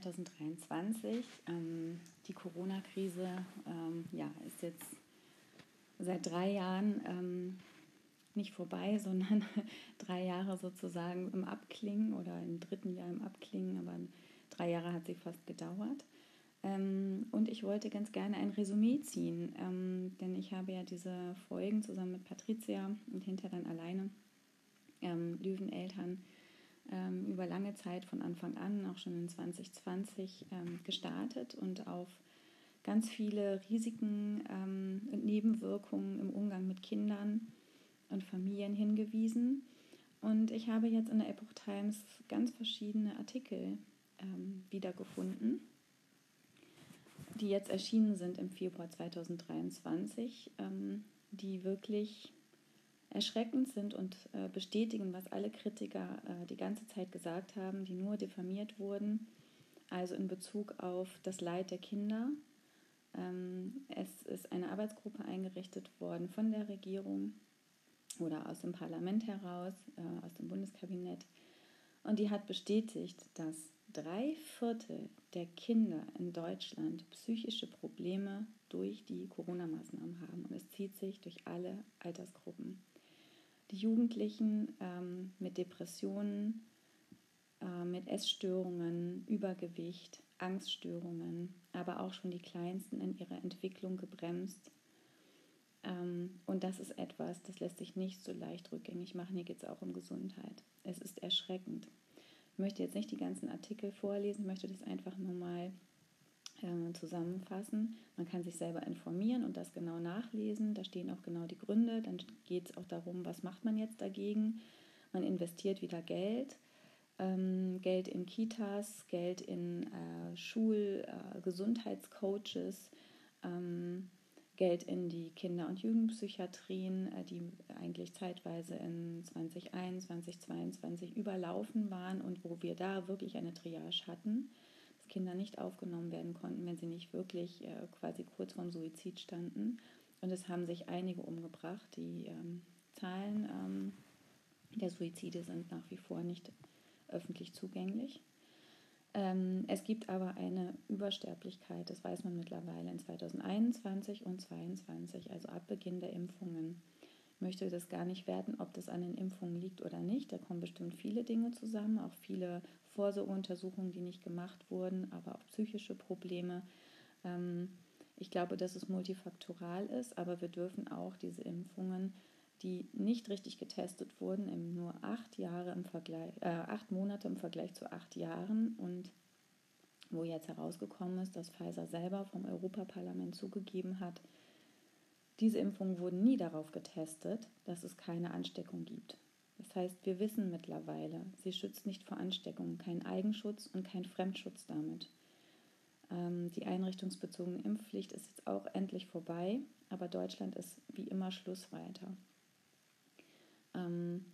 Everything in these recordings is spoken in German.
2023. Ähm, die Corona-Krise ähm, ja, ist jetzt seit drei Jahren ähm, nicht vorbei, sondern drei Jahre sozusagen im Abklingen oder im dritten Jahr im Abklingen, aber drei Jahre hat sie fast gedauert. Ähm, und ich wollte ganz gerne ein Resümee ziehen, ähm, denn ich habe ja diese Folgen zusammen mit Patricia und hinterher dann alleine ähm, Löweneltern ähm, über lange Zeit von Anfang an, auch schon in 2020, ähm, gestartet und auf ganz viele Risiken ähm, und Nebenwirkungen im Umgang mit Kindern und Familien hingewiesen. Und ich habe jetzt in der Epoch Times ganz verschiedene Artikel ähm, wiedergefunden, die jetzt erschienen sind im Februar 2023, ähm, die wirklich erschreckend sind und äh, bestätigen, was alle Kritiker äh, die ganze Zeit gesagt haben, die nur diffamiert wurden, also in Bezug auf das Leid der Kinder. Ähm, es ist eine Arbeitsgruppe eingerichtet worden von der Regierung oder aus dem Parlament heraus, äh, aus dem Bundeskabinett. Und die hat bestätigt, dass drei Viertel der Kinder in Deutschland psychische Probleme durch die Corona-Maßnahmen haben. Und es zieht sich durch alle Altersgruppen. Die Jugendlichen ähm, mit Depressionen, äh, mit Essstörungen, Übergewicht, Angststörungen, aber auch schon die Kleinsten in ihrer Entwicklung gebremst ähm, und das ist etwas, das lässt sich nicht so leicht rückgängig machen. Hier geht es auch um Gesundheit. Es ist erschreckend. Ich möchte jetzt nicht die ganzen Artikel vorlesen, ich möchte das einfach nur mal zusammenfassen. Man kann sich selber informieren und das genau nachlesen. Da stehen auch genau die Gründe. Dann geht es auch darum, was macht man jetzt dagegen. Man investiert wieder Geld. Ähm, Geld in Kitas, Geld in äh, Schul-, äh. Ähm, Geld in die Kinder- und Jugendpsychiatrien, äh, die eigentlich zeitweise in 2021, 2022 überlaufen waren und wo wir da wirklich eine Triage hatten, Kinder nicht aufgenommen werden konnten, wenn sie nicht wirklich äh, quasi kurz vorm Suizid standen. Und es haben sich einige umgebracht. Die ähm, Zahlen ähm, der Suizide sind nach wie vor nicht öffentlich zugänglich. Ähm, es gibt aber eine Übersterblichkeit, das weiß man mittlerweile in 2021 und 2022, also ab Beginn der Impfungen. Möchte das gar nicht werten, ob das an den Impfungen liegt oder nicht. Da kommen bestimmt viele Dinge zusammen, auch viele Vorsorgeuntersuchungen, die nicht gemacht wurden, aber auch psychische Probleme. Ähm, ich glaube, dass es multifaktoral ist, aber wir dürfen auch diese Impfungen die nicht richtig getestet wurden, nur acht, Jahre im Vergleich, äh, acht Monate im Vergleich zu acht Jahren und wo jetzt herausgekommen ist, dass Pfizer selber vom Europaparlament zugegeben hat, diese Impfungen wurden nie darauf getestet, dass es keine Ansteckung gibt. Das heißt, wir wissen mittlerweile, sie schützt nicht vor Ansteckung, kein Eigenschutz und kein Fremdschutz damit. Ähm, die einrichtungsbezogene Impfpflicht ist jetzt auch endlich vorbei, aber Deutschland ist wie immer Schlussreiter. Ähm,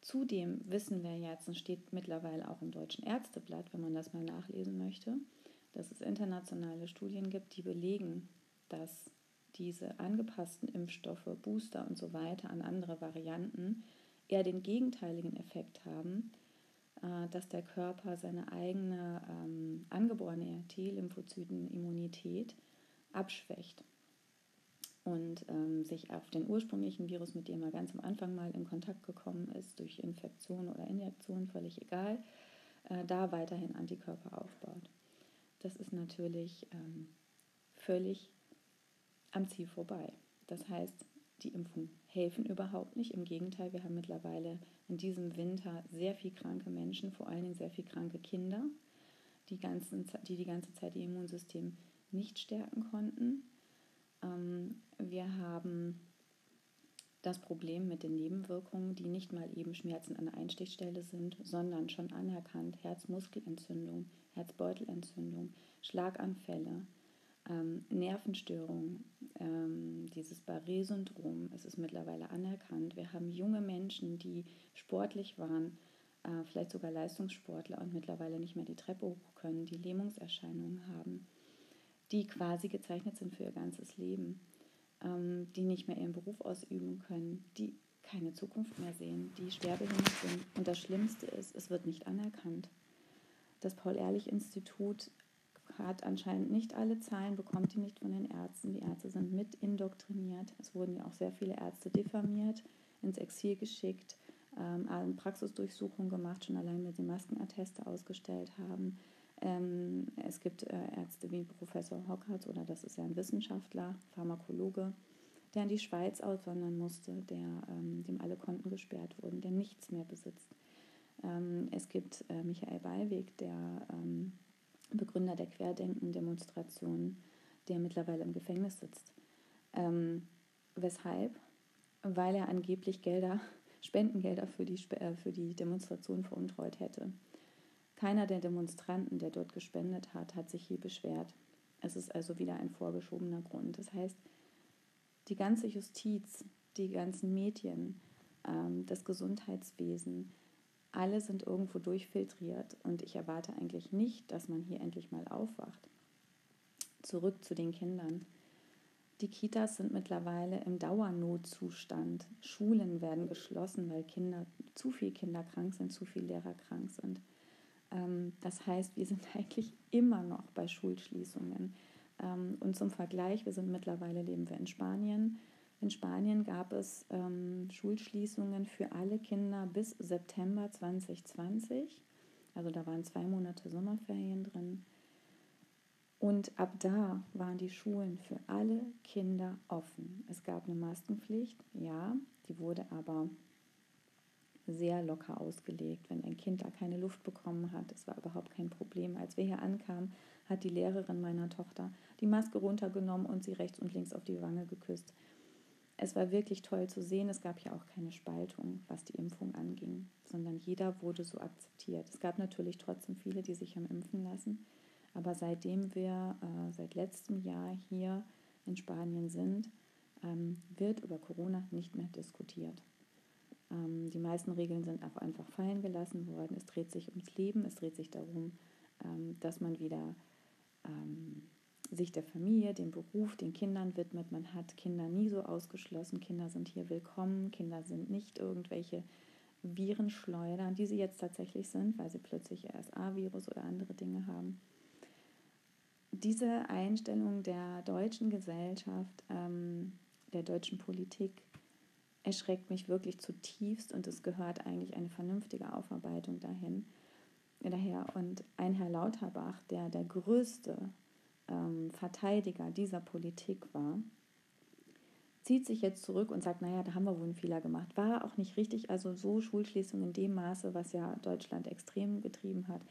zudem wissen wir jetzt, und steht mittlerweile auch im Deutschen Ärzteblatt, wenn man das mal nachlesen möchte, dass es internationale Studien gibt, die belegen, dass diese angepassten Impfstoffe, Booster und so weiter an andere Varianten eher den gegenteiligen Effekt haben, äh, dass der Körper seine eigene ähm, angeborene T-Lymphozytenimmunität abschwächt und ähm, sich auf den ursprünglichen Virus, mit dem er ganz am Anfang mal in Kontakt gekommen ist, durch Infektion oder Injektion, völlig egal, äh, da weiterhin Antikörper aufbaut. Das ist natürlich ähm, völlig am Ziel vorbei. Das heißt, die Impfungen helfen überhaupt nicht. Im Gegenteil, wir haben mittlerweile in diesem Winter sehr viel kranke Menschen, vor allen Dingen sehr viel kranke Kinder, die, ganzen, die die ganze Zeit ihr Immunsystem nicht stärken konnten ähm, wir haben das Problem mit den Nebenwirkungen, die nicht mal eben Schmerzen an der Einstichstelle sind, sondern schon anerkannt Herzmuskelentzündung, Herzbeutelentzündung, Schlaganfälle, ähm, Nervenstörungen, ähm, dieses Barré-Syndrom, es ist mittlerweile anerkannt. Wir haben junge Menschen, die sportlich waren, äh, vielleicht sogar Leistungssportler und mittlerweile nicht mehr die Treppe hoch können, die Lähmungserscheinungen haben, die quasi gezeichnet sind für ihr ganzes Leben, ähm, die nicht mehr ihren Beruf ausüben können, die keine Zukunft mehr sehen, die schwerbehindert sind. Und das Schlimmste ist, es wird nicht anerkannt. Das Paul-Ehrlich-Institut hat anscheinend nicht alle Zahlen, bekommt die nicht von den Ärzten. Die Ärzte sind mit indoktriniert. Es wurden ja auch sehr viele Ärzte diffamiert, ins Exil geschickt, ähm, Praxisdurchsuchungen gemacht, schon allein, wenn sie Maskenatteste ausgestellt haben. Ähm, es gibt äh, Ärzte wie Professor Hockertz oder das ist ja ein Wissenschaftler, Pharmakologe, der in die Schweiz auswandern musste, der, ähm, dem alle Konten gesperrt wurden, der nichts mehr besitzt. Ähm, es gibt äh, Michael Ballweg, der ähm, Begründer der Querdenken-Demonstration, der mittlerweile im Gefängnis sitzt. Ähm, weshalb? Weil er angeblich Gelder, Spendengelder für die, äh, für die Demonstration veruntreut hätte. Keiner der Demonstranten, der dort gespendet hat, hat sich hier beschwert. Es ist also wieder ein vorgeschobener Grund. Das heißt, die ganze Justiz, die ganzen Medien, ähm, das Gesundheitswesen, alle sind irgendwo durchfiltriert und ich erwarte eigentlich nicht, dass man hier endlich mal aufwacht. Zurück zu den Kindern. Die Kitas sind mittlerweile im Dauernotzustand. Schulen werden geschlossen, weil Kinder, zu viele Kinder krank sind, zu viele Lehrer krank sind. Ähm, das heißt, wir sind eigentlich immer noch bei Schulschließungen. Ähm, und zum Vergleich, wir sind mittlerweile, leben wir in Spanien. In Spanien gab es ähm, Schulschließungen für alle Kinder bis September 2020. Also da waren zwei Monate Sommerferien drin. Und ab da waren die Schulen für alle Kinder offen. Es gab eine Maskenpflicht, ja, die wurde aber sehr locker ausgelegt. Wenn ein Kind da keine Luft bekommen hat, das war überhaupt kein Problem. Als wir hier ankamen, hat die Lehrerin meiner Tochter die Maske runtergenommen und sie rechts und links auf die Wange geküsst es war wirklich toll zu sehen. Es gab ja auch keine Spaltung, was die Impfung anging, sondern jeder wurde so akzeptiert. Es gab natürlich trotzdem viele, die sich haben impfen lassen. Aber seitdem wir äh, seit letztem Jahr hier in Spanien sind, ähm, wird über Corona nicht mehr diskutiert. Ähm, die meisten Regeln sind auch einfach fallen gelassen worden. Es dreht sich ums Leben, es dreht sich darum, ähm, dass man wieder ähm, sich der Familie, dem Beruf, den Kindern widmet. Man hat Kinder nie so ausgeschlossen. Kinder sind hier willkommen. Kinder sind nicht irgendwelche Virenschleudern, die sie jetzt tatsächlich sind, weil sie plötzlich RSA-Virus oder andere Dinge haben. Diese Einstellung der deutschen Gesellschaft, ähm, der deutschen Politik, erschreckt mich wirklich zutiefst und es gehört eigentlich eine vernünftige Aufarbeitung dahin. Daher und ein Herr Lauterbach, der der größte ähm, Verteidiger dieser Politik war, zieht sich jetzt zurück und sagt, naja, da haben wir wohl einen Fehler gemacht. War auch nicht richtig, also so Schulschließung in dem Maße, was ja Deutschland extrem getrieben hat,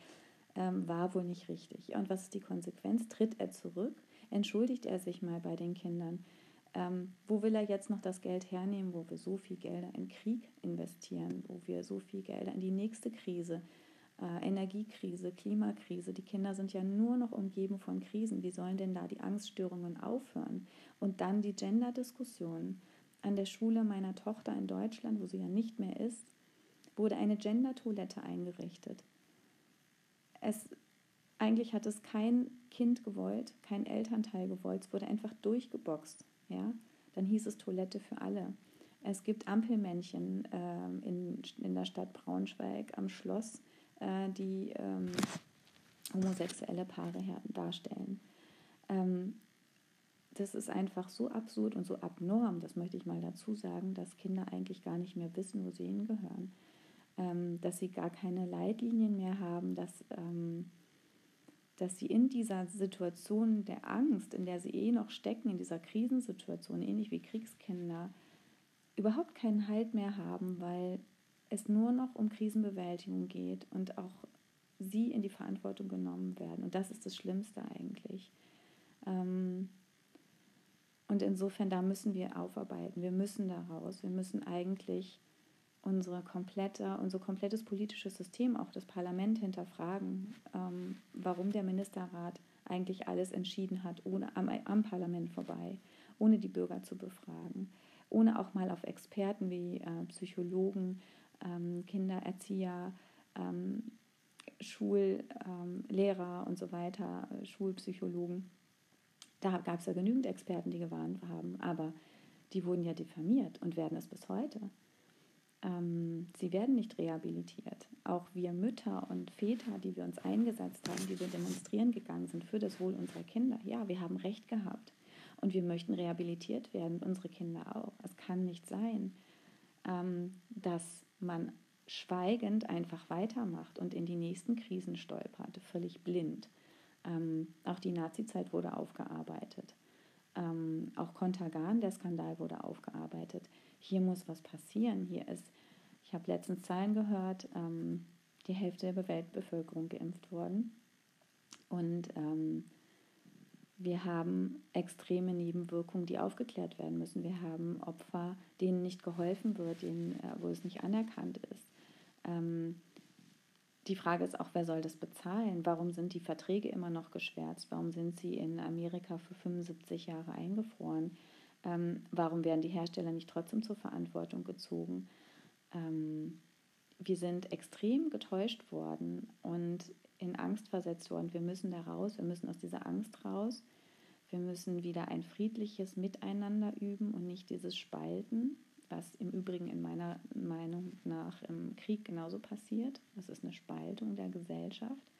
ähm, war wohl nicht richtig. Und was ist die Konsequenz? Tritt er zurück? Entschuldigt er sich mal bei den Kindern? Ähm, wo will er jetzt noch das Geld hernehmen, wo wir so viel Gelder in Krieg investieren, wo wir so viel Gelder in die nächste Krise investieren? Äh, Energiekrise, Klimakrise. Die Kinder sind ja nur noch umgeben von Krisen. Wie sollen denn da die Angststörungen aufhören? Und dann die Gender-Diskussion. An der Schule meiner Tochter in Deutschland, wo sie ja nicht mehr ist, wurde eine Gender-Toilette eingerichtet. Es, eigentlich hat es kein Kind gewollt, kein Elternteil gewollt, es wurde einfach durchgeboxt. Ja? Dann hieß es Toilette für alle. Es gibt Ampelmännchen ähm, in, in der Stadt Braunschweig am Schloss, äh, die ähm, homosexuelle Paare darstellen. Ähm, das ist einfach so absurd und so abnorm, das möchte ich mal dazu sagen, dass Kinder eigentlich gar nicht mehr wissen, wo sie hingehören. Ähm, dass sie gar keine Leitlinien mehr haben, dass, ähm, dass sie in dieser Situation der Angst, in der sie eh noch stecken, in dieser Krisensituation, ähnlich wie Kriegskinder, überhaupt keinen Halt mehr haben, weil es nur noch um Krisenbewältigung geht und auch sie in die Verantwortung genommen werden. Und das ist das Schlimmste eigentlich. Ähm, und insofern, da müssen wir aufarbeiten. Wir müssen daraus. Wir müssen eigentlich unsere komplette, unser komplettes politisches System, auch das Parlament hinterfragen, ähm, warum der Ministerrat eigentlich alles entschieden hat, ohne am, am Parlament vorbei, ohne die Bürger zu befragen, ohne auch mal auf Experten wie äh, Psychologen ähm, Kindererzieher, ähm, Schullehrer und so weiter, Schulpsychologen. Da gab es ja genügend Experten, die gewarnt haben, aber die wurden ja diffamiert und werden es bis heute. Ähm, sie werden nicht rehabilitiert. Auch wir Mütter und Väter, die wir uns eingesetzt haben, die wir demonstrieren gegangen sind für das Wohl unserer Kinder, ja, wir haben Recht gehabt. Und wir möchten rehabilitiert werden, unsere Kinder auch. Es kann nicht sein, ähm, dass man schweigend einfach weitermacht und in die nächsten Krisen stolpert, völlig blind. Ähm, auch die Nazizeit wurde aufgearbeitet. Ähm, auch Kontergan, der Skandal wurde aufgearbeitet. Hier muss was passieren. Hier ist, ich habe letztens Zahlen gehört, ähm, die Hälfte der Weltbevölkerung geimpft worden. Und ähm, wir haben extreme Nebenwirkungen, die aufgeklärt werden müssen. Wir haben Opfer, denen nicht geholfen wird, denen, äh, wo es nicht anerkannt ist. Ähm, die Frage ist auch, wer soll das bezahlen? Warum sind die Verträge immer noch geschwärzt? Warum sind sie in Amerika für 75 Jahre eingefroren? Ähm, warum werden die Hersteller nicht trotzdem zur Verantwortung gezogen? Ähm, wir sind extrem getäuscht worden und in Angst versetzt worden. Wir müssen da raus, wir müssen aus dieser Angst raus. Wir müssen wieder ein friedliches Miteinander üben und nicht dieses Spalten was im Übrigen in meiner Meinung nach im Krieg genauso passiert. Das ist eine Spaltung der Gesellschaft.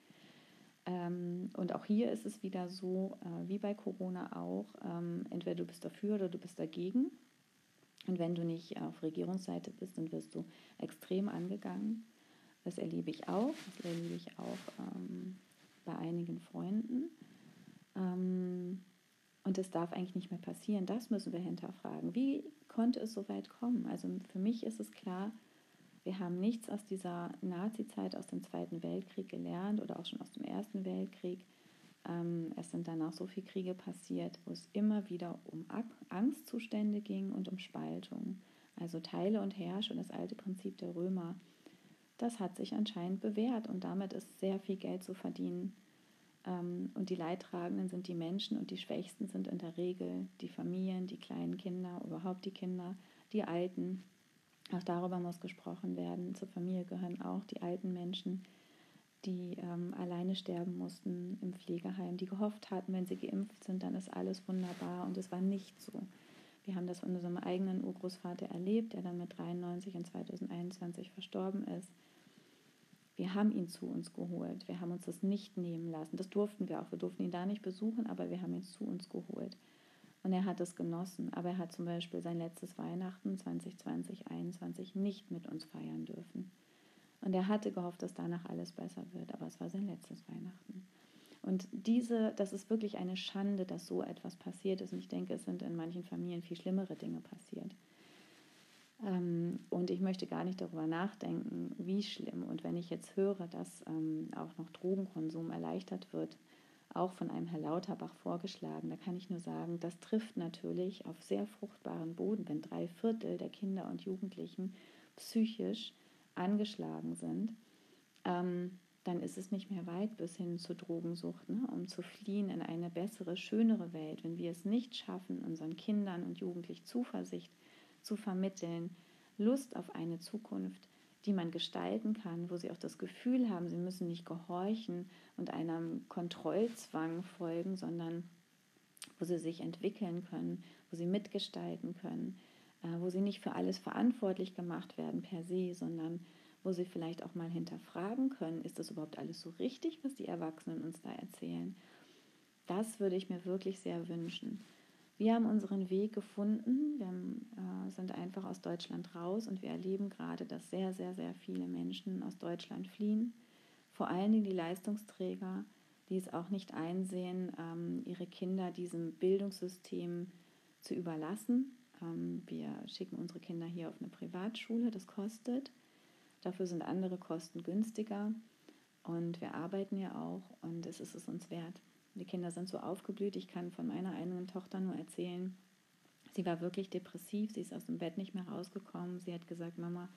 Ähm, und auch hier ist es wieder so, äh, wie bei Corona auch, ähm, entweder du bist dafür oder du bist dagegen. Und wenn du nicht auf Regierungsseite bist, dann wirst du extrem angegangen. Das erlebe ich auch, das erlebe ich auch ähm, bei einigen Freunden. Ähm, und das darf eigentlich nicht mehr passieren. Das müssen wir hinterfragen. Wie konnte es so weit kommen? Also für mich ist es klar, wir haben nichts aus dieser Nazi-Zeit, aus dem Zweiten Weltkrieg gelernt oder auch schon aus dem Ersten Weltkrieg. Ähm, es sind danach so viele Kriege passiert, wo es immer wieder um Angstzustände ging und um Spaltung. Also Teile und Herrsche und das alte Prinzip der Römer. Das hat sich anscheinend bewährt und damit ist sehr viel Geld zu verdienen ähm, und die Leidtragenden sind die Menschen und die Schwächsten sind in der Regel die Familien, die kleinen Kinder, überhaupt die Kinder, die Alten. Auch darüber muss gesprochen werden. Zur Familie gehören auch die alten Menschen, die ähm, alleine sterben mussten im Pflegeheim, die gehofft hatten, wenn sie geimpft sind, dann ist alles wunderbar. Und es war nicht so. Wir haben das von unserem eigenen Urgroßvater erlebt, der dann mit 93 und 2021 verstorben ist. Wir haben ihn zu uns geholt. Wir haben uns das nicht nehmen lassen. Das durften wir auch. Wir durften ihn da nicht besuchen, aber wir haben ihn zu uns geholt. Und er hat es genossen. Aber er hat zum Beispiel sein letztes Weihnachten 2020, 2021 nicht mit uns feiern dürfen. Und er hatte gehofft, dass danach alles besser wird. Aber es war sein letztes Weihnachten. Und diese, das ist wirklich eine Schande, dass so etwas passiert ist. Und ich denke, es sind in manchen Familien viel schlimmere Dinge passiert. Ähm, und ich möchte gar nicht darüber nachdenken, wie schlimm. Und wenn ich jetzt höre, dass ähm, auch noch Drogenkonsum erleichtert wird, auch von einem Herr Lauterbach vorgeschlagen, da kann ich nur sagen, das trifft natürlich auf sehr fruchtbaren Boden, wenn drei Viertel der Kinder und Jugendlichen psychisch angeschlagen sind. Ähm, dann ist es nicht mehr weit bis hin zur Drogensucht, ne? um zu fliehen in eine bessere, schönere Welt. Wenn wir es nicht schaffen, unseren Kindern und Jugendlichen Zuversicht zu vermitteln, Lust auf eine Zukunft, die man gestalten kann, wo sie auch das Gefühl haben, sie müssen nicht gehorchen und einem Kontrollzwang folgen, sondern wo sie sich entwickeln können, wo sie mitgestalten können, äh, wo sie nicht für alles verantwortlich gemacht werden per se, sondern wo sie vielleicht auch mal hinterfragen können, ist das überhaupt alles so richtig, was die Erwachsenen uns da erzählen. Das würde ich mir wirklich sehr wünschen. Wir haben unseren Weg gefunden. Wir äh, sind einfach aus Deutschland raus und wir erleben gerade, dass sehr, sehr, sehr viele Menschen aus Deutschland fliehen. Vor allen Dingen die Leistungsträger, die es auch nicht einsehen, ähm, ihre Kinder diesem Bildungssystem zu überlassen. Ähm, wir schicken unsere Kinder hier auf eine Privatschule, das kostet. Dafür sind andere Kosten günstiger. Und wir arbeiten ja auch und es ist es uns wert. Die Kinder sind so aufgeblüht. Ich kann von meiner eigenen Tochter nur erzählen, sie war wirklich depressiv. Sie ist aus dem Bett nicht mehr rausgekommen. Sie hat gesagt, Mama,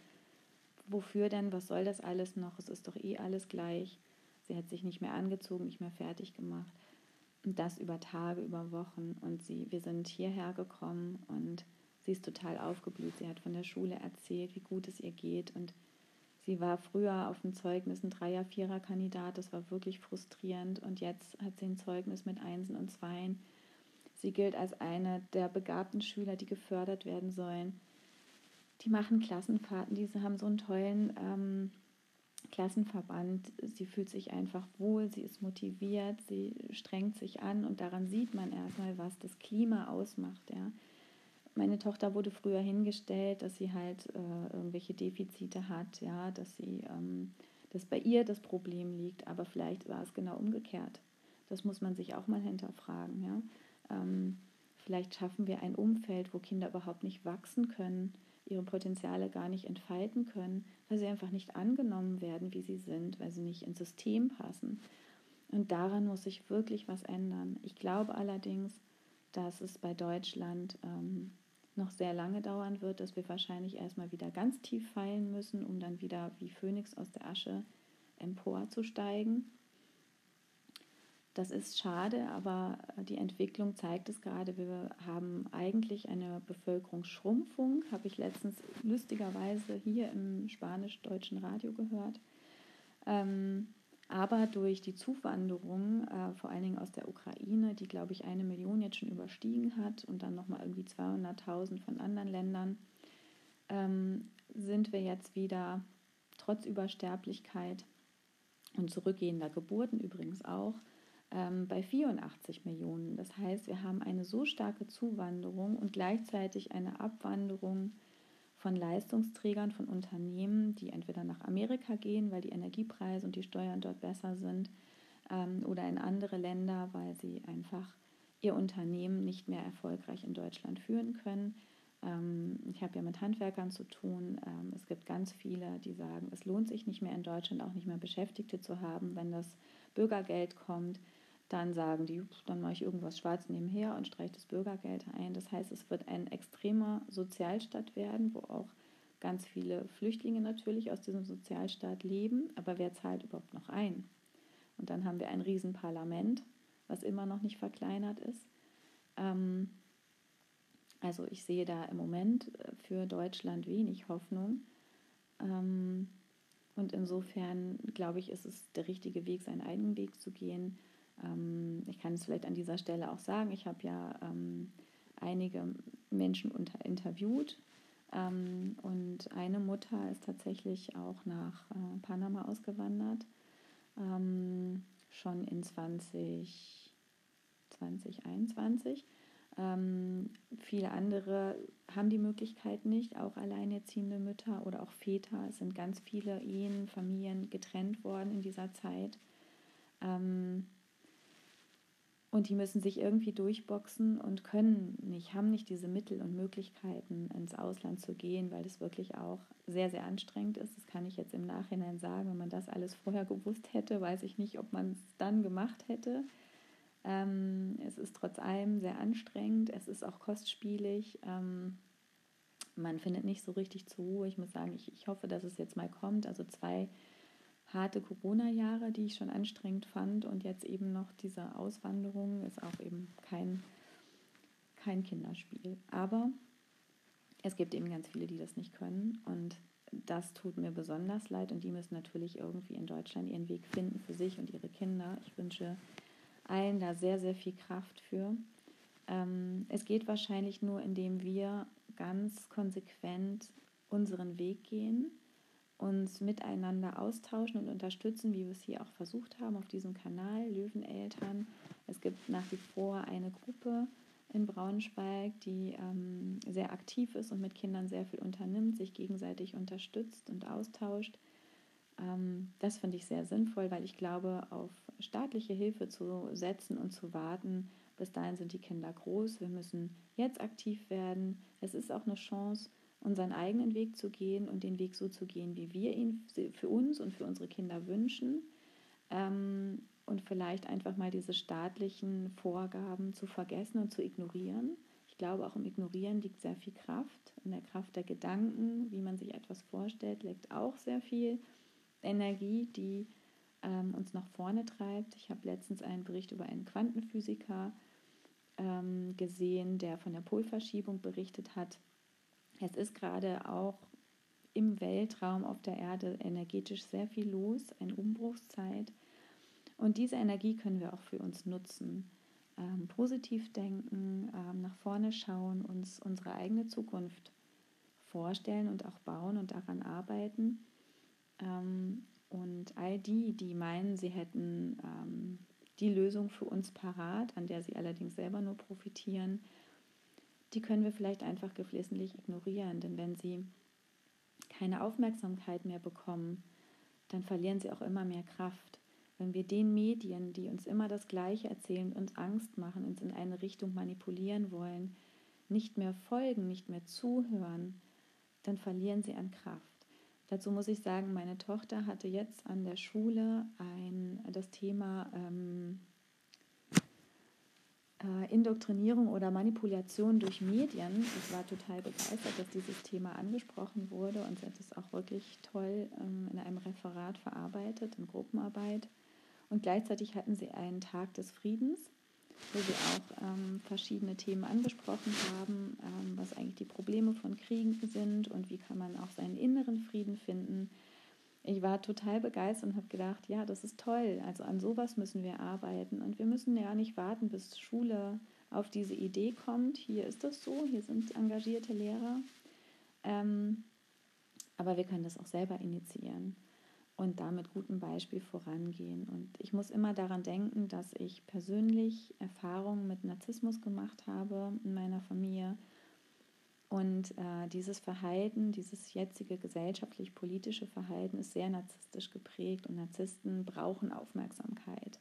wofür denn? Was soll das alles noch? Es ist doch eh alles gleich. Sie hat sich nicht mehr angezogen, nicht mehr fertig gemacht. Und das über Tage, über Wochen. Und sie, wir sind hierher gekommen und sie ist total aufgeblüht. Sie hat von der Schule erzählt, wie gut es ihr geht. Und Sie war früher auf dem Zeugnis ein Dreier-, Vierer-Kandidat, das war wirklich frustrierend und jetzt hat sie ein Zeugnis mit Einsen und Zweien. Sie gilt als eine der begabten Schüler, die gefördert werden sollen. Die machen Klassenfahrten, diese haben so einen tollen ähm, Klassenverband. Sie fühlt sich einfach wohl, sie ist motiviert, sie strengt sich an und daran sieht man erstmal, was das Klima ausmacht. Ja. Meine Tochter wurde früher hingestellt, dass sie halt äh, irgendwelche Defizite hat, ja, dass sie, ähm, dass bei ihr das Problem liegt, aber vielleicht war es genau umgekehrt. Das muss man sich auch mal hinterfragen. Ja. Ähm, vielleicht schaffen wir ein Umfeld, wo Kinder überhaupt nicht wachsen können, ihre Potenziale gar nicht entfalten können, weil sie einfach nicht angenommen werden, wie sie sind, weil sie nicht ins System passen. Und daran muss sich wirklich was ändern. Ich glaube allerdings, dass es bei Deutschland ähm, noch sehr lange dauern wird, dass wir wahrscheinlich erstmal wieder ganz tief fallen müssen, um dann wieder wie Phönix aus der Asche emporzusteigen. Das ist schade, aber die Entwicklung zeigt es gerade. Wir haben eigentlich eine Bevölkerungsschrumpfung, habe ich letztens lustigerweise hier im spanisch-deutschen Radio gehört. Ähm, aber durch die Zuwanderung, äh, vor allen Dingen aus der Ukraine, die, glaube ich, eine Million jetzt schon überstiegen hat und dann nochmal irgendwie 200.000 von anderen Ländern, ähm, sind wir jetzt wieder trotz Übersterblichkeit und zurückgehender Geburten übrigens auch ähm, bei 84 Millionen. Das heißt, wir haben eine so starke Zuwanderung und gleichzeitig eine Abwanderung von Leistungsträgern, von Unternehmen, die entweder nach Amerika gehen, weil die Energiepreise und die Steuern dort besser sind, ähm, oder in andere Länder, weil sie einfach ihr Unternehmen nicht mehr erfolgreich in Deutschland führen können. Ähm, ich habe ja mit Handwerkern zu tun. Ähm, es gibt ganz viele, die sagen, es lohnt sich nicht mehr in Deutschland auch nicht mehr Beschäftigte zu haben, wenn das Bürgergeld kommt dann sagen die, dann mache ich irgendwas schwarz nebenher und streiche das Bürgergeld ein. Das heißt, es wird ein extremer Sozialstaat werden, wo auch ganz viele Flüchtlinge natürlich aus diesem Sozialstaat leben. Aber wer zahlt überhaupt noch ein? Und dann haben wir ein Riesenparlament, was immer noch nicht verkleinert ist. Ähm, also ich sehe da im Moment äh, für Deutschland wenig Hoffnung. Ähm, und insofern glaube ich, ist es der richtige Weg, seinen eigenen Weg zu gehen ich kann es vielleicht an dieser Stelle auch sagen, ich habe ja ähm, einige Menschen unter, interviewt ähm, und eine Mutter ist tatsächlich auch nach äh, Panama ausgewandert, ähm, schon in 20, 2021. Ähm, viele andere haben die Möglichkeit nicht, auch alleinerziehende Mütter oder auch Väter. Es sind ganz viele Ehen, Familien getrennt worden in dieser Zeit. Und die müssen sich irgendwie durchboxen und können nicht, haben nicht diese Mittel und Möglichkeiten, ins Ausland zu gehen, weil das wirklich auch sehr, sehr anstrengend ist. Das kann ich jetzt im Nachhinein sagen. Wenn man das alles vorher gewusst hätte, weiß ich nicht, ob man es dann gemacht hätte. Ähm, es ist trotz allem sehr anstrengend. Es ist auch kostspielig. Ähm, man findet nicht so richtig zur Ruhe. Ich muss sagen, ich, ich hoffe, dass es jetzt mal kommt. Also zwei harte Corona-Jahre, die ich schon anstrengend fand. Und jetzt eben noch diese Auswanderung ist auch eben kein, kein Kinderspiel. Aber es gibt eben ganz viele, die das nicht können. Und das tut mir besonders leid. Und die müssen natürlich irgendwie in Deutschland ihren Weg finden für sich und ihre Kinder. Ich wünsche allen da sehr, sehr viel Kraft für. Ähm, es geht wahrscheinlich nur, indem wir ganz konsequent unseren Weg gehen uns miteinander austauschen und unterstützen, wie wir es hier auch versucht haben auf diesem Kanal Löweneltern. Es gibt nach wie vor eine Gruppe in Braunschweig, die ähm, sehr aktiv ist und mit Kindern sehr viel unternimmt, sich gegenseitig unterstützt und austauscht. Ähm, das finde ich sehr sinnvoll, weil ich glaube, auf staatliche Hilfe zu setzen und zu warten, bis dahin sind die Kinder groß. Wir müssen jetzt aktiv werden. Es ist auch eine Chance, unseren eigenen Weg zu gehen und den Weg so zu gehen, wie wir ihn für uns und für unsere Kinder wünschen. Ähm, und vielleicht einfach mal diese staatlichen Vorgaben zu vergessen und zu ignorieren. Ich glaube, auch im Ignorieren liegt sehr viel Kraft. In der Kraft der Gedanken, wie man sich etwas vorstellt, liegt auch sehr viel Energie, die ähm, uns nach vorne treibt. Ich habe letztens einen Bericht über einen Quantenphysiker ähm, gesehen, der von der Polverschiebung berichtet hat es ist gerade auch im Weltraum auf der Erde energetisch sehr viel los, eine Umbruchszeit. Und diese Energie können wir auch für uns nutzen. Ähm, positiv denken, ähm, nach vorne schauen, uns unsere eigene Zukunft vorstellen und auch bauen und daran arbeiten. Ähm, und all die, die meinen, sie hätten ähm, die Lösung für uns parat, an der sie allerdings selber nur profitieren, die können wir vielleicht einfach geflissentlich ignorieren. Denn wenn sie keine Aufmerksamkeit mehr bekommen, dann verlieren sie auch immer mehr Kraft. Wenn wir den Medien, die uns immer das Gleiche erzählen, uns Angst machen, uns in eine Richtung manipulieren wollen, nicht mehr folgen, nicht mehr zuhören, dann verlieren sie an Kraft. Dazu muss ich sagen, meine Tochter hatte jetzt an der Schule ein, das Thema ähm, äh, Indoktrinierung oder Manipulation durch Medien. Ich war total begeistert, dass dieses Thema angesprochen wurde und sie hat es auch wirklich toll ähm, in einem Referat verarbeitet, in Gruppenarbeit. Und gleichzeitig hatten sie einen Tag des Friedens, wo sie auch ähm, verschiedene Themen angesprochen haben, ähm, was eigentlich die Probleme von Kriegen sind und wie kann man auch seinen inneren Frieden finden ich war total begeistert und habe gedacht, ja, das ist toll. Also an sowas müssen wir arbeiten. Und wir müssen ja nicht warten, bis Schule auf diese Idee kommt. Hier ist das so, hier sind engagierte Lehrer. Ähm, aber wir können das auch selber initiieren und da mit gutem Beispiel vorangehen. Und ich muss immer daran denken, dass ich persönlich Erfahrungen mit Narzissmus gemacht habe in meiner Familie und äh, dieses Verhalten, dieses jetzige gesellschaftlich-politische Verhalten ist sehr narzisstisch geprägt und Narzissten brauchen Aufmerksamkeit,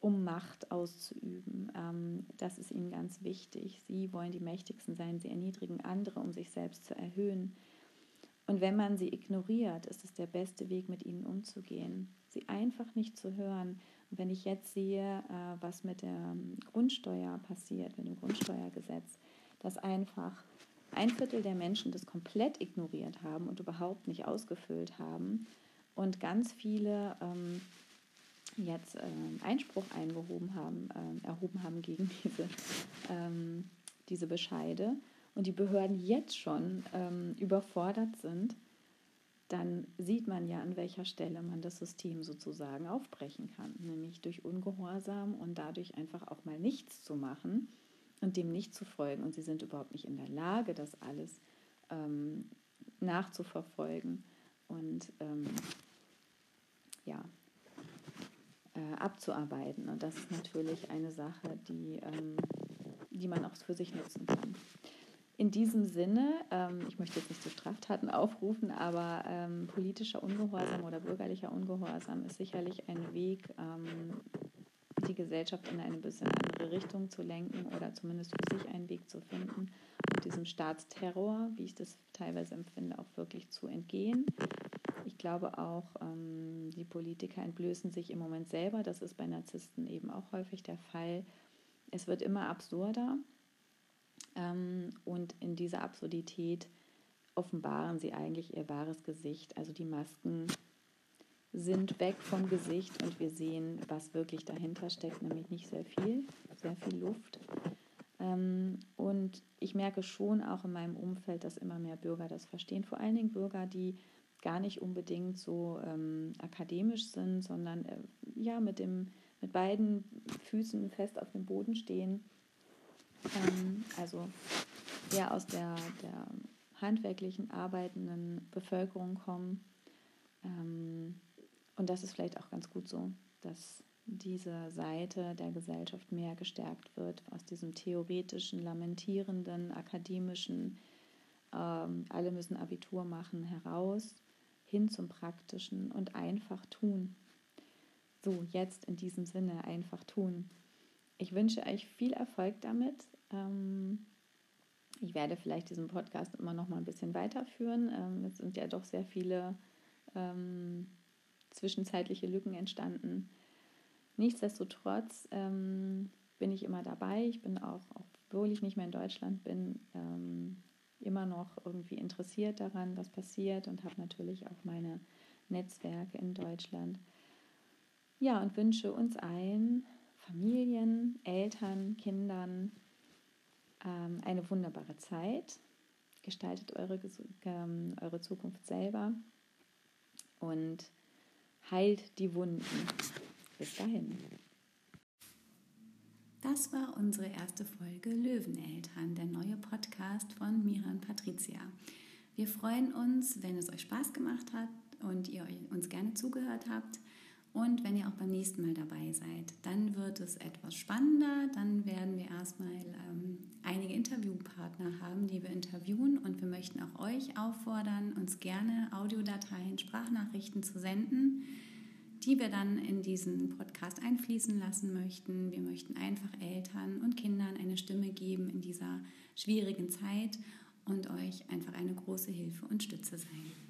um Macht auszuüben. Ähm, das ist ihnen ganz wichtig. Sie wollen die Mächtigsten sein, sie erniedrigen andere, um sich selbst zu erhöhen. Und wenn man sie ignoriert, ist es der beste Weg, mit ihnen umzugehen. Sie einfach nicht zu hören. Und wenn ich jetzt sehe, äh, was mit der Grundsteuer passiert, mit dem Grundsteuergesetz, dass einfach ein Viertel der Menschen das komplett ignoriert haben und überhaupt nicht ausgefüllt haben und ganz viele ähm, jetzt ähm, Einspruch eingehoben haben, äh, erhoben haben gegen diese, ähm, diese Bescheide und die Behörden jetzt schon ähm, überfordert sind, dann sieht man ja, an welcher Stelle man das System sozusagen aufbrechen kann, nämlich durch Ungehorsam und dadurch einfach auch mal nichts zu machen und dem nicht zu folgen. Und sie sind überhaupt nicht in der Lage, das alles ähm, nachzuverfolgen und ähm, ja, äh, abzuarbeiten. Und das ist natürlich eine Sache, die, ähm, die man auch für sich nutzen kann. In diesem Sinne, ähm, ich möchte jetzt nicht zu Straftaten aufrufen, aber ähm, politischer Ungehorsam oder bürgerlicher Ungehorsam ist sicherlich ein Weg, ähm, die Gesellschaft in eine bisschen andere Richtung zu lenken oder zumindest für sich einen Weg zu finden und diesem Staatsterror, wie ich das teilweise empfinde, auch wirklich zu entgehen. Ich glaube auch, ähm, die Politiker entblößen sich im Moment selber. Das ist bei Narzissten eben auch häufig der Fall. Es wird immer absurder ähm, und in dieser Absurdität offenbaren sie eigentlich ihr wahres Gesicht. Also die Masken sind weg vom Gesicht und wir sehen, was wirklich dahinter steckt, nämlich nicht sehr viel, sehr viel Luft. Ähm, und ich merke schon auch in meinem Umfeld, dass immer mehr Bürger das verstehen, vor allen Dingen Bürger, die gar nicht unbedingt so ähm, akademisch sind, sondern äh, ja mit, dem, mit beiden Füßen fest auf dem Boden stehen. Ähm, also eher aus der, der handwerklichen, arbeitenden Bevölkerung kommen. Ähm, und das ist vielleicht auch ganz gut so, dass diese Seite der Gesellschaft mehr gestärkt wird, aus diesem theoretischen, lamentierenden, akademischen, ähm, alle müssen Abitur machen, heraus, hin zum praktischen und einfach tun. So, jetzt in diesem Sinne einfach tun. Ich wünsche euch viel Erfolg damit. Ähm, ich werde vielleicht diesen Podcast immer noch mal ein bisschen weiterführen. Ähm, es sind ja doch sehr viele ähm, zwischenzeitliche Lücken entstanden. Nichtsdestotrotz ähm, bin ich immer dabei. Ich bin auch, obwohl ich nicht mehr in Deutschland bin, ähm, immer noch irgendwie interessiert daran, was passiert und habe natürlich auch meine Netzwerke in Deutschland. Ja, und wünsche uns allen, Familien, Eltern, Kindern, ähm, eine wunderbare Zeit. gestaltet eure, ähm, eure Zukunft selber und heilt die Wunden. Bis dahin. Das war unsere erste Folge Löweneltern, der neue Podcast von Miran Patricia. Wir freuen uns, wenn es euch Spaß gemacht hat und ihr uns gerne zugehört habt. Und wenn ihr auch beim nächsten Mal dabei seid, dann wird es etwas spannender. Dann werden wir erstmal ähm, einige Interviewpartner haben, die wir interviewen. Und wir möchten auch euch auffordern, uns gerne Audiodateien, Sprachnachrichten zu senden, die wir dann in diesen Podcast einfließen lassen möchten. Wir möchten einfach Eltern und Kindern eine Stimme geben in dieser schwierigen Zeit und euch einfach eine große Hilfe und Stütze sein.